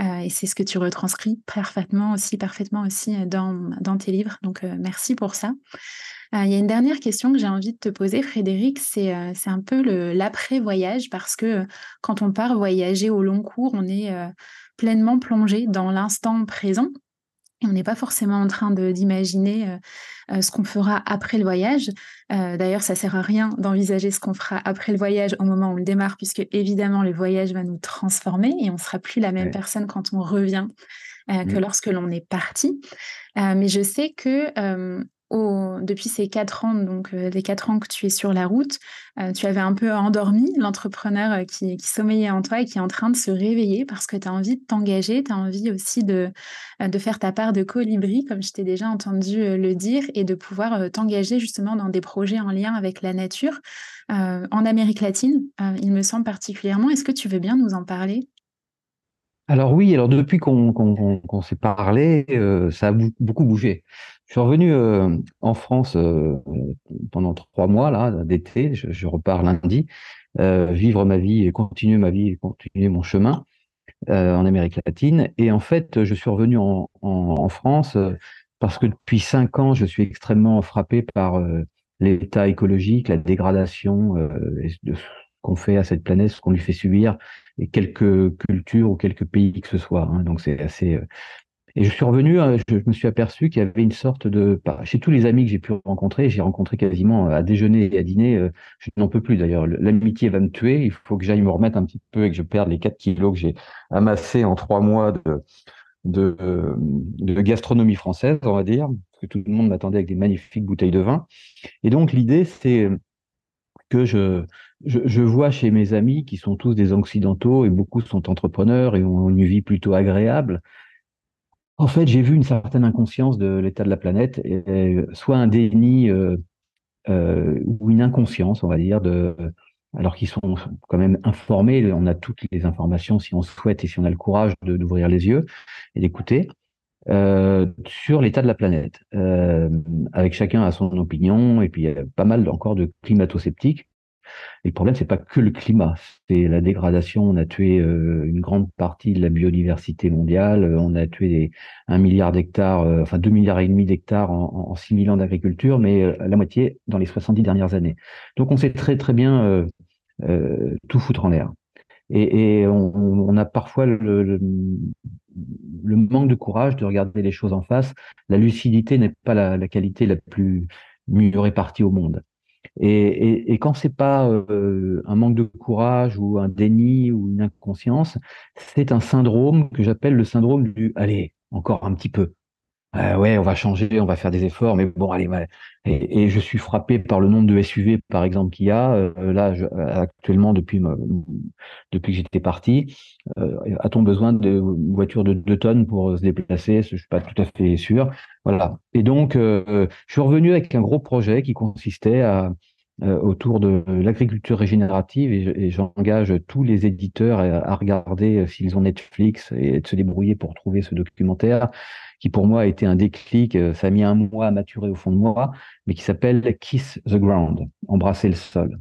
Euh, et c'est ce que tu retranscris parfaitement aussi, parfaitement aussi dans, dans tes livres. Donc merci pour ça. Il y a une dernière question que j'ai envie de te poser, Frédéric, c'est c'est un peu l'après-voyage, parce que quand on part voyager au long cours, on est pleinement plongé dans l'instant présent. on n'est pas forcément en train d'imaginer euh, euh, ce qu'on fera après le voyage. Euh, d'ailleurs, ça sert à rien d'envisager ce qu'on fera après le voyage au moment où on le démarre, puisque évidemment, le voyage va nous transformer et on ne sera plus la même personne quand on revient que mmh. lorsque l'on est parti. mais je sais que depuis ces quatre ans, donc euh, les quatre ans que tu es sur la route, euh, tu avais un peu endormi l'entrepreneur euh, qui, sommeillait en toi et qui est en train de se réveiller parce que tu as envie de t'engager, tu as envie aussi de, de faire ta part de colibri, comme je t'ai déjà entendu le dire, et de pouvoir t'engager justement dans des projets en lien avec la nature en Amérique latine, il me semble particulièrement. Est-ce que tu veux bien nous en parler? Alors oui, alors depuis qu'on s'est parlé, ça a beaucoup bougé. Je suis revenu euh, en France euh, pendant trois mois là d'été. Je, repars lundi, euh, vivre ma vie et continuer ma vie et continuer mon chemin en Amérique latine. Et en fait, je suis revenu en, France parce que depuis cinq ans, je suis extrêmement frappé par l'état écologique, la dégradation de qu'on fait à cette planète, ce qu'on lui fait subir, et quelques cultures ou quelques pays que ce soit. Hein. Donc c'est assez et je suis revenu, euh, je, me suis aperçu qu'il y avait une sorte de... Bah, chez tous les amis que j'ai pu rencontrer, j'ai rencontré quasiment euh, à déjeuner et à dîner, euh, je n'en peux plus d'ailleurs. L'amitié va me tuer, il faut que j'aille me remettre un petit peu et que je perde les 4 kilos que j'ai amassés en trois mois de, de, gastronomie française, on va dire, parce que tout le monde m'attendait avec des magnifiques bouteilles de vin. Et donc l'idée, c'est que je, je, vois chez mes amis qui sont tous des occidentaux et beaucoup sont entrepreneurs et ont une vie plutôt agréable, en fait, j'ai vu une certaine inconscience de l'état de la planète, et, soit un déni euh, euh, ou une inconscience, on va dire, de, alors qu'ils sont quand même informés. On a toutes les informations si on souhaite et si on a le courage d'ouvrir les yeux et d'écouter. Euh, sur l'état de la planète, euh, avec chacun à son opinion, et puis il y a pas mal encore de climato-sceptiques. Et le problème, c'est pas que le climat, c'est la dégradation. On a tué euh, une grande partie de la biodiversité mondiale. On a tué un milliard d'hectares, euh, enfin deux milliards et demi d'hectares en, en 6 000 ans d'agriculture, mais euh, la moitié dans les 70 dernières années. Donc on sait très très bien tout foutre en l'air. Et, on, a parfois le, manque de courage de regarder les choses en face. La lucidité n'est pas la, la, qualité la plus mieux répartie au monde. Et, et, et quand c'est pas euh, un manque de courage ou un déni ou une inconscience, c'est un syndrome que j'appelle le syndrome du allez encore un petit peu, euh, ouais, on va changer, on va faire des efforts, mais bon, allez, et, et, je suis frappé par le nombre de SUV, par exemple, qu'il y a. Euh, là, je, actuellement, depuis, depuis que j'étais parti, euh, a-t-on besoin de voitures de 2 tonnes pour se déplacer? Je suis pas tout à fait sûr. Voilà. Et donc, euh, je suis revenu avec un gros projet qui consistait à, euh, autour de l'agriculture régénérative et, j'engage tous les éditeurs à, regarder s'ils ont Netflix et de se débrouiller pour trouver ce documentaire qui pour moi a été un déclic, euh, ça a mis un mois à maturer au fond de moi, mais qui s'appelle Kiss the Ground, embrasser le sol.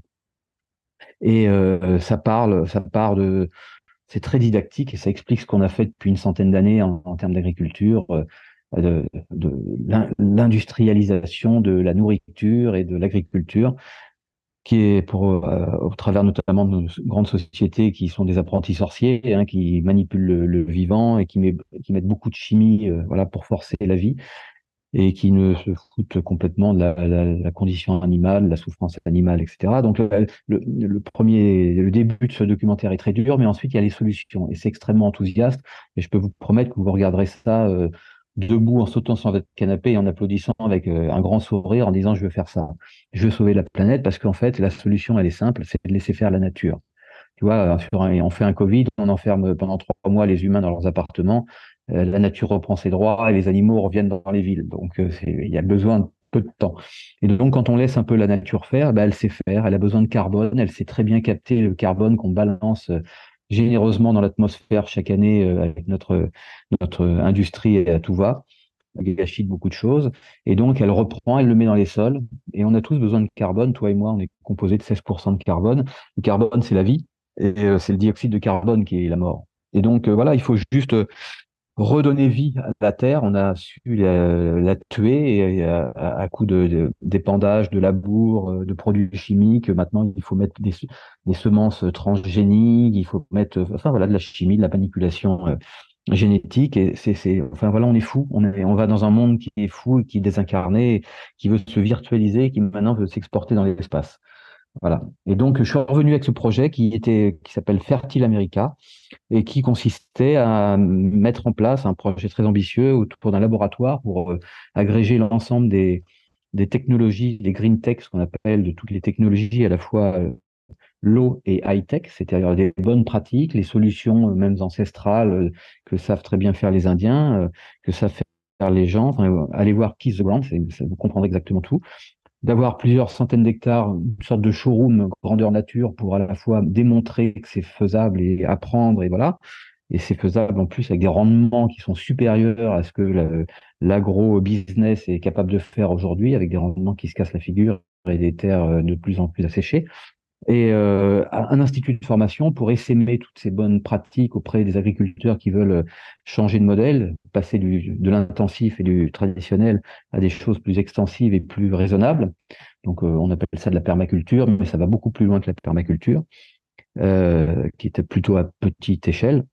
Et euh, ça parle, part de, c'est très didactique et ça explique ce qu'on a fait depuis une centaine d'années en, termes d'agriculture, euh, de l'industrialisation de la nourriture et de l'agriculture, qui est pour, euh, au travers notamment de grandes sociétés qui sont des apprentis sorciers, hein, qui manipulent le, vivant et qui, met, qui mettent beaucoup de chimie euh, voilà, pour forcer la vie et qui ne se foutent complètement de la, condition animale, la souffrance animale, etc. Donc le, le, premier, le début de ce documentaire est très dur, mais ensuite il y a les solutions et c'est extrêmement enthousiaste. Et je peux vous promettre que vous regarderez ça euh, debout en sautant sur votre canapé et en applaudissant avec euh, un grand sourire en disant je veux faire ça, je veux sauver la planète parce qu'en fait la solution elle est simple, c'est de laisser faire la nature. Tu vois, on fait un Covid, on enferme pendant trois mois les humains dans leurs appartements, euh, la nature reprend ses droits et les animaux reviennent dans les villes. Donc euh, il y a besoin de peu de temps. Et donc quand on laisse un peu la nature faire, bah, elle sait faire, elle a besoin de carbone, elle sait très bien capter le carbone qu'on balance généreusement dans l'atmosphère chaque année euh, avec notre, notre industrie à tout va. Elle gâchis beaucoup de choses. Et donc, elle reprend, elle le met dans les sols. Et on a tous besoin de carbone. Toi et moi, on est composé de 16% de carbone. Le carbone, c'est la vie. Et euh, c'est le dioxyde de carbone qui est la mort. Et donc, euh, voilà, il faut juste redonner vie à la terre. On a su la, tuer à, à, coup de, d'épandage, de, labour, euh, de produits chimiques. Maintenant, il faut mettre des, semences transgéniques. Il faut mettre, enfin voilà, de la chimie, de la manipulation euh, génétique. Et c'est, enfin voilà, on est fou. On, on va dans un monde qui est fou, qui est désincarné, qui veut se virtualiser, qui maintenant veut s'exporter dans l'espace. Voilà. Et donc, je suis revenu avec ce projet qui était, qui s'appelle Fertile America et qui consistait à mettre en place un projet très ambitieux autour d'un laboratoire pour euh, agréger l'ensemble des, des technologies, des green tech, ce qu'on appelle de toutes les technologies à la fois euh, low et high tech, c'est-à-dire des bonnes pratiques, les solutions euh, même ancestrales que savent très bien faire les Indiens, que savent faire les gens. Allez voir Kiss the Ground, vous comprendrez exactement tout d'avoir plusieurs centaines d'hectares, une sorte de showroom grandeur nature pour à la fois démontrer que c'est faisable et apprendre et voilà. Et c'est faisable en plus avec des rendements qui sont supérieurs à ce que l'agro-business est capable de faire aujourd'hui, avec des rendements qui se cassent la figure et des terres euh, de plus en plus asséchées et euh, un institut de formation pour essaimer toutes ces bonnes pratiques auprès des agriculteurs qui veulent changer de modèle, passer de l'intensif et du traditionnel à des choses plus extensives et plus raisonnables. Donc euh, on appelle ça de la permaculture, mais ça va beaucoup plus loin que la permaculture, euh, qui était plutôt à petite échelle.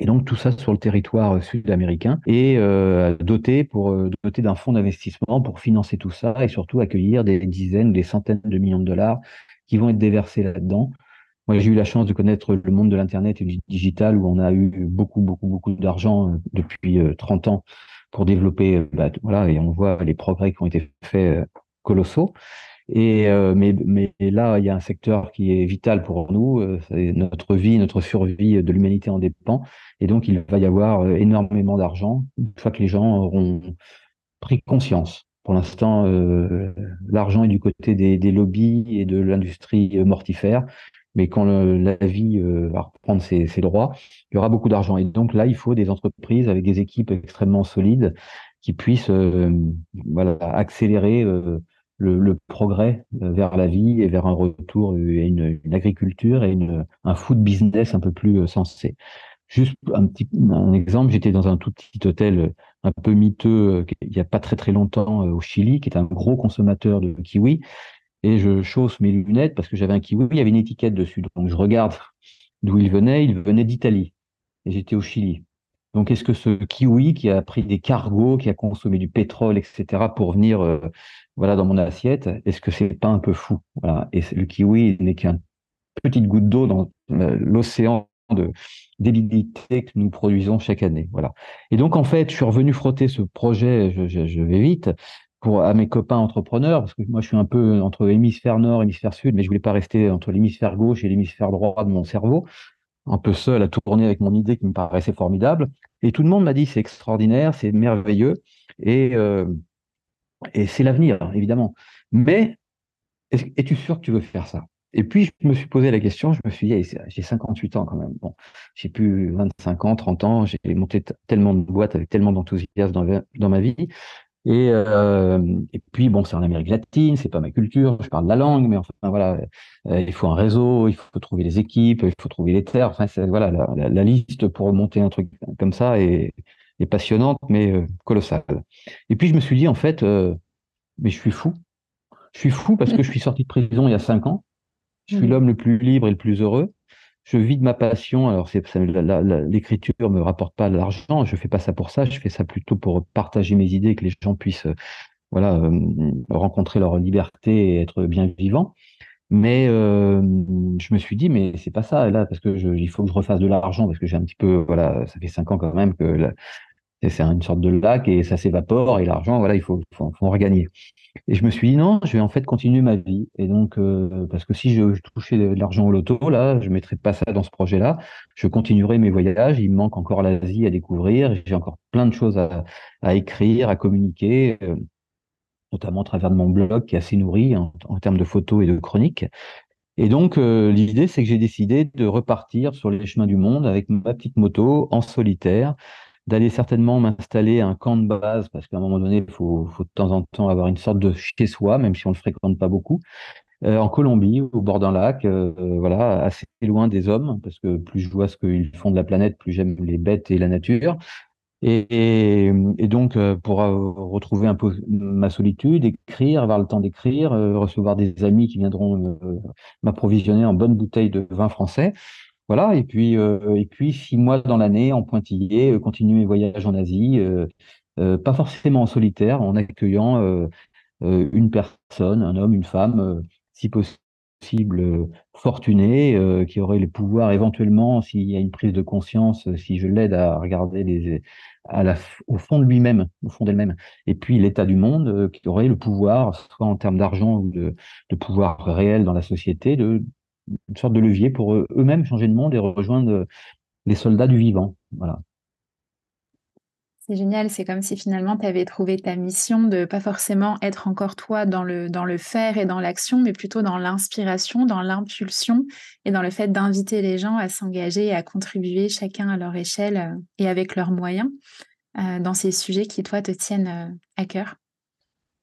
Et donc tout ça sur le territoire sud-américain et euh, doté pour euh, doté d'un fonds d'investissement pour financer tout ça et surtout accueillir des dizaines, des centaines de millions de dollars qui vont être déversés là-dedans. Moi, j'ai eu la chance de connaître le monde de l'Internet et du digital où on a eu beaucoup, beaucoup, beaucoup d'argent euh, depuis 30 euh, ans pour développer, euh, bah, voilà, et on voit les progrès qui ont été faits colossaux. Et mais, mais là, il y a un secteur qui est vital pour nous. notre vie, notre survie de l'humanité en dépend. Et donc, il va y avoir énormément d'argent une fois que les gens auront pris conscience pour l'instant, euh, l'argent est du côté des, des, lobbies et de l'industrie euh, mortifère. Mais quand la vie euh, va reprendre ses, ses, droits, il y aura beaucoup d'argent. Et donc là, il faut des entreprises avec des équipes extrêmement solides qui puissent voilà, accélérer le le, progrès vers la vie et vers un retour et une, agriculture et une, un food business un peu plus sensé. Juste un petit un exemple, j'étais dans un tout petit hôtel un peu miteux il n'y a pas très très longtemps au Chili, qui est un gros consommateur de kiwi et je chausse mes lunettes parce que j'avais un kiwi, il y avait une étiquette dessus. Donc je regarde d'où il venait, il venait d'Italie. Et j'étais au Chili. Donc est-ce que ce kiwi qui a pris des cargos, qui a consommé du pétrole, etc., pour venir euh, voilà, dans mon assiette, est-ce que c'est pas un peu fou? Et le kiwi n'est qu'une petite goutte d'eau dans euh, l'océan de débilité que nous produisons chaque année. Voilà. Et donc, en fait, je suis revenu frotter ce projet, je, vais vite, à mes copains entrepreneurs, parce que moi je suis un peu entre l'hémisphère nord, hémisphère sud, mais je voulais pas rester entre l'hémisphère gauche et l'hémisphère droit de mon cerveau, un peu seul à tourner avec mon idée qui me paraissait formidable. Et tout le monde m'a dit c'est extraordinaire, c'est merveilleux, et, euh, et c'est l'avenir, évidemment. Mais es-tu sûr que tu veux faire ça? Et puis je me suis posé la question, je me suis dit, j'ai 58 ans quand même, bon, j'ai plus 25 ans, 30 ans, j'ai monté tellement de boîtes avec tellement d'enthousiasme dans, ma vie, et, euh, et puis, bon, c'est en Amérique latine, c'est pas ma culture, je parle la langue, mais enfin, voilà, euh, il faut un réseau, il faut trouver les équipes, il faut trouver les terres. Enfin, voilà, la, liste pour monter un truc comme ça est, passionnante, mais euh, colossale. Et puis, je me suis dit, en fait, mais je suis fou. Je suis fou parce que je suis sorti de prison il y a cinq ans. Je suis mmh. l'homme le plus libre et le plus heureux je vis de ma passion. Alors, l'écriture me rapporte pas l'argent. Je fais pas ça pour ça. Je fais ça plutôt pour partager mes idées, que les gens puissent, euh, voilà, euh, rencontrer leur liberté et être bien vivants. Mais euh, je me suis dit, mais c'est pas ça là, parce que je, il faut que je refasse de l'argent, parce que j'ai un petit peu, voilà, ça fait cinq ans quand même que c'est une sorte de lac et ça s'évapore et l'argent, voilà, il faut, faut, faut en regagner. Et je me suis dit non, je vais en fait continuer ma vie. Et donc, euh, parce que si je, touchais de l'argent au loto, là, je ne mettrais pas ça dans ce projet-là. Je continuerai mes voyages. Il me manque encore l'Asie à découvrir. J'ai encore plein de choses à, à écrire, à communiquer, euh, notamment à travers de mon blog qui est assez nourri en, termes de photos et de chroniques. Et donc, euh, l'idée, c'est que j'ai décidé de repartir sur les chemins du monde avec ma petite moto en solitaire d'aller certainement m'installer un camp de base, parce qu'à un moment donné, il faut, de temps en temps avoir une sorte de chez soi, même si on ne le fréquente pas beaucoup, euh, en Colombie, au bord d'un lac, euh, voilà, assez loin des hommes, parce que plus je vois ce qu'ils font de la planète, plus j'aime les bêtes et la nature. Et, donc, euh, pour retrouver un peu ma solitude, écrire, avoir le temps d'écrire, recevoir des amis qui viendront m'approvisionner en bonnes bouteilles de vin français, voilà, et puis, euh, et puis six mois dans l'année en pointillé, euh, continuer mes voyages en Asie, euh, pas forcément en solitaire, en accueillant une personne, un homme, une femme, si possible fortuné, qui aurait le pouvoir éventuellement, s'il y a une prise de conscience, si je l'aide à regarder les, à la, au fond de lui-même, au fond d'elle-même, et puis l'état du monde, qui aurait le pouvoir, soit en termes d'argent ou de, de pouvoir réel dans la société, de une sorte de levier pour eux-mêmes changer de monde et rejoindre les soldats du vivant. Voilà. C'est génial, c'est comme si finalement tu avais trouvé ta mission de pas forcément être encore toi dans le, faire et dans l'action, mais plutôt dans l'inspiration, dans l'impulsion et dans le fait d'inviter les gens à s'engager et à contribuer chacun à leur échelle euh, et avec leurs moyens euh, dans ces sujets qui, toi, te tiennent euh, à cœur.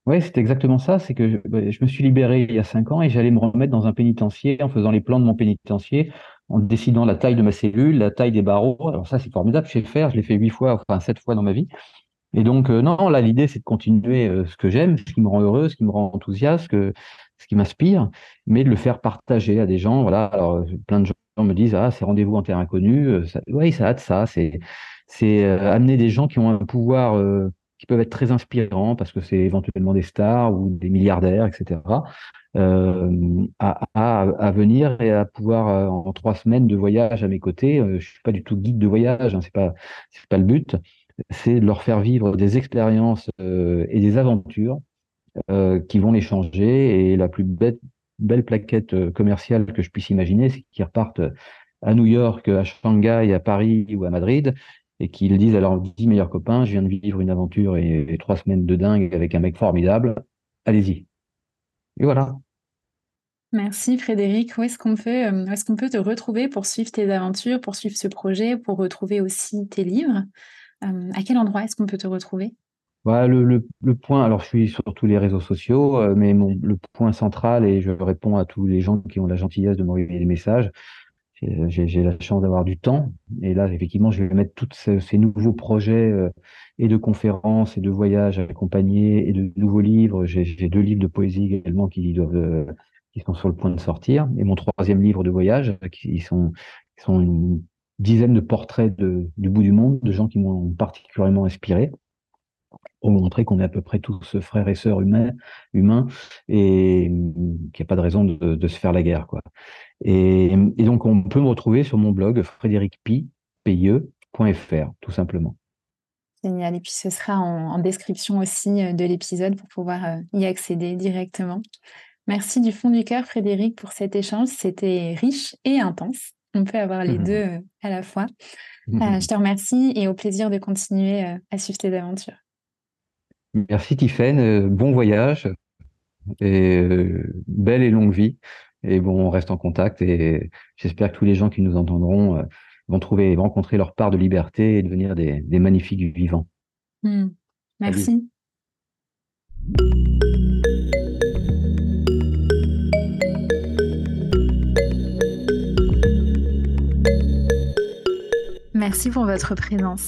Oui, c'est exactement ça. C'est que bah, je, me suis libéré il y a cinq ans et j'allais me remettre dans un pénitencier en faisant les plans de mon pénitencier, en décidant la taille de ma cellule, la taille des barreaux. Alors ça, c'est formidable. Je sais faire. Je l'ai fait huit fois, enfin sept fois dans ma vie. Et donc, euh, non, là, l'idée, c'est de continuer euh, ce que j'aime, ce qui me rend heureux, ce qui me rend enthousiaste, ce qui m'inspire, mais de le faire partager à des gens. Voilà. Alors, euh, plein de gens me disent, ah, c'est rendez-vous en terre inconnue. oui, ça a de ça. C'est, c'est amener des gens qui ont un pouvoir qui peuvent être très inspirants parce que c'est éventuellement des stars ou des milliardaires, etc. Euh, à, à, venir et à pouvoir euh, en trois semaines de voyage à mes côtés. Euh, je suis pas du tout guide de voyage, hein, c'est pas c'est pas le but. C'est de leur faire vivre des expériences euh, et des aventures qui vont les changer. Et la plus belle plaquette commerciale que je puisse imaginer, c'est qu'ils repartent à New York, à Shanghai, à Paris ou à Madrid et qu'ils disent à leurs dix meilleurs copains, je viens de vivre une aventure et, trois semaines de dingue avec un mec formidable, allez-y. Et voilà. Merci Frédéric. Où est-ce qu'on peut, qu'on peut te retrouver pour suivre tes aventures, pour suivre ce projet, pour retrouver aussi tes livres? Euh, À quel endroit est-ce qu'on peut te retrouver? Voilà, le, le, le point, alors je suis sur tous les réseaux sociaux, euh, mais mon, le point central, et je réponds à tous les gens qui ont la gentillesse de m'envoyer des messages, j'ai j'ai la chance d'avoir du temps. Et là, effectivement, je vais mettre tous ces, nouveaux projets euh, et de conférences et de voyages accompagnés et de nouveaux livres. J'ai j'ai deux livres de poésie également qui doivent, euh, qui sont sur le point de sortir. Et mon troisième livre de voyage, qui sont, qui sont une dizaine de portraits de, du bout du monde, de gens qui m'ont particulièrement inspiré pour montrer qu'on est à peu près tous frères et sœurs humains, humains et qu'il n'y a pas de raison de, de, se faire la guerre. Quoi. Et, et, donc, on peut me retrouver sur mon blog frédéricpi.fr, tout simplement. Génial. Et puis, ce sera en, en description aussi euh, de l'épisode pour pouvoir euh, y accéder directement. Merci du fond du cœur, Frédéric, pour cet échange. C'était riche et intense. On peut avoir les mmh. deux euh, à la fois. Mmh. Euh, je te remercie et au plaisir de continuer à suivre tes aventures. Merci Tiffaine, bon voyage et belle et longue vie. Et bon, on reste en contact et j'espère que tous les gens qui nous entendront vont trouver, rencontrer leur part de liberté et devenir des, des magnifiques vivants. Mmh. Merci. Merci pour votre présence.